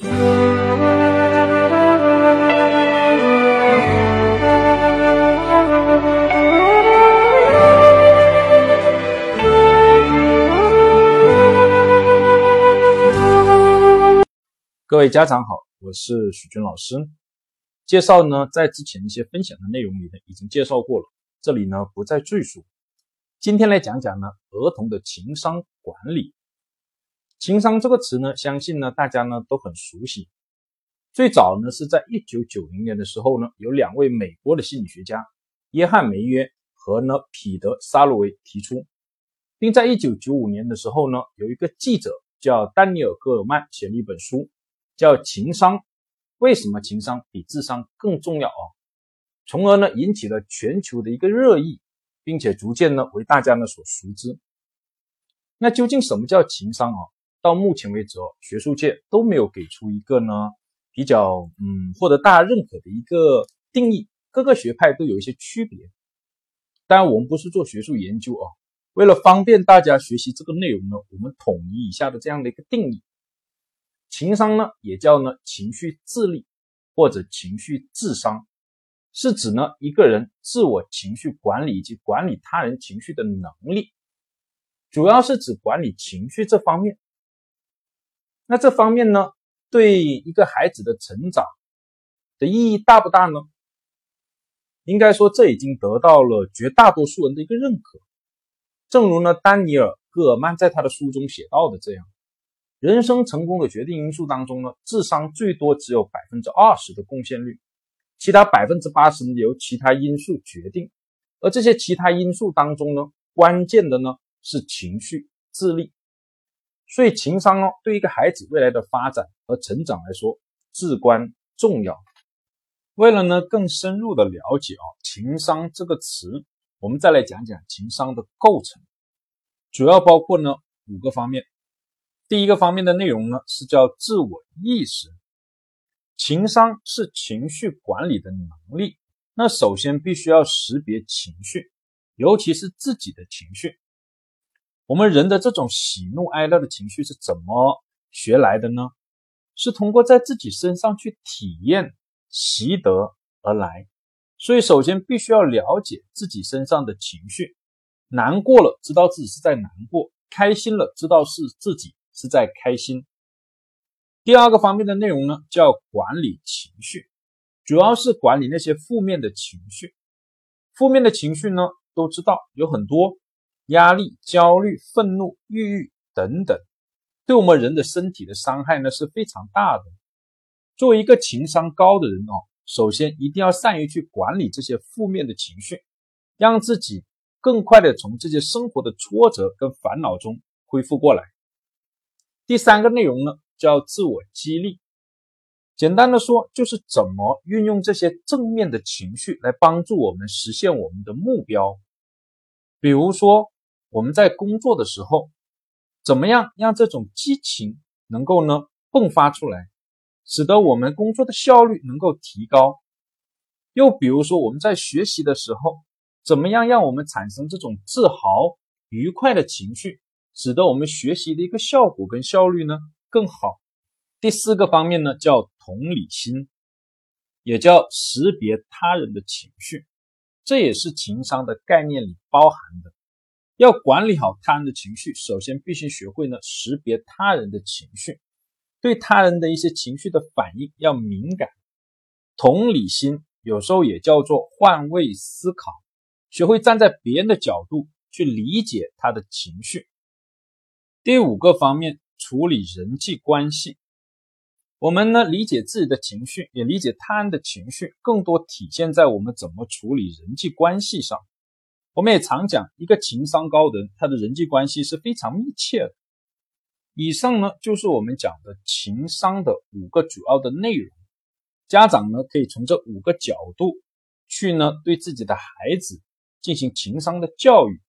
各位家长好，我是许军老师。介绍呢，在之前一些分享的内容里呢，已经介绍过了，这里呢不再赘述。今天来讲讲呢，儿童的情商管理。情商这个词呢，相信呢大家呢都很熟悉。最早呢是在一九九零年的时候呢，有两位美国的心理学家约翰梅约和呢彼得沙洛维提出，并在一九九五年的时候呢，有一个记者叫丹尼尔戈尔曼写了一本书。叫情商，为什么情商比智商更重要啊？从而呢引起了全球的一个热议，并且逐渐呢为大家呢所熟知。那究竟什么叫情商啊？到目前为止哦，学术界都没有给出一个呢比较嗯获得大家认可的一个定义，各个学派都有一些区别。当然我们不是做学术研究啊，为了方便大家学习这个内容呢，我们统一以下的这样的一个定义。情商呢，也叫呢情绪智力或者情绪智商，是指呢一个人自我情绪管理以及管理他人情绪的能力，主要是指管理情绪这方面。那这方面呢，对一个孩子的成长的意义大不大呢？应该说，这已经得到了绝大多数人的一个认可。正如呢丹尼尔·戈尔曼在他的书中写到的这样。人生成功的决定因素当中呢，智商最多只有百分之二十的贡献率，其他百分之八十由其他因素决定。而这些其他因素当中呢，关键的呢是情绪、智力。所以情商哦，对一个孩子未来的发展和成长来说至关重要。为了呢更深入的了解啊，情商这个词，我们再来讲讲情商的构成，主要包括呢五个方面。第一个方面的内容呢，是叫自我意识。情商是情绪管理的能力。那首先必须要识别情绪，尤其是自己的情绪。我们人的这种喜怒哀乐的情绪是怎么学来的呢？是通过在自己身上去体验、习得而来。所以，首先必须要了解自己身上的情绪。难过了，知道自己是在难过；开心了，知道是自己。是在开心。第二个方面的内容呢，叫管理情绪，主要是管理那些负面的情绪。负面的情绪呢，都知道有很多，压力、焦虑、愤怒、抑郁等等，对我们人的身体的伤害呢是非常大的。作为一个情商高的人哦，首先一定要善于去管理这些负面的情绪，让自己更快的从这些生活的挫折跟烦恼中恢复过来。第三个内容呢，叫自我激励。简单的说，就是怎么运用这些正面的情绪来帮助我们实现我们的目标。比如说，我们在工作的时候，怎么样让这种激情能够呢迸发出来，使得我们工作的效率能够提高。又比如说，我们在学习的时候，怎么样让我们产生这种自豪、愉快的情绪？使得我们学习的一个效果跟效率呢更好。第四个方面呢叫同理心，也叫识别他人的情绪，这也是情商的概念里包含的。要管理好他人的情绪，首先必须学会呢识别他人的情绪，对他人的一些情绪的反应要敏感。同理心有时候也叫做换位思考，学会站在别人的角度去理解他的情绪。第五个方面，处理人际关系。我们呢理解自己的情绪，也理解他人的情绪，更多体现在我们怎么处理人际关系上。我们也常讲，一个情商高的人，他的人际关系是非常密切的。以上呢就是我们讲的情商的五个主要的内容。家长呢可以从这五个角度去呢对自己的孩子进行情商的教育，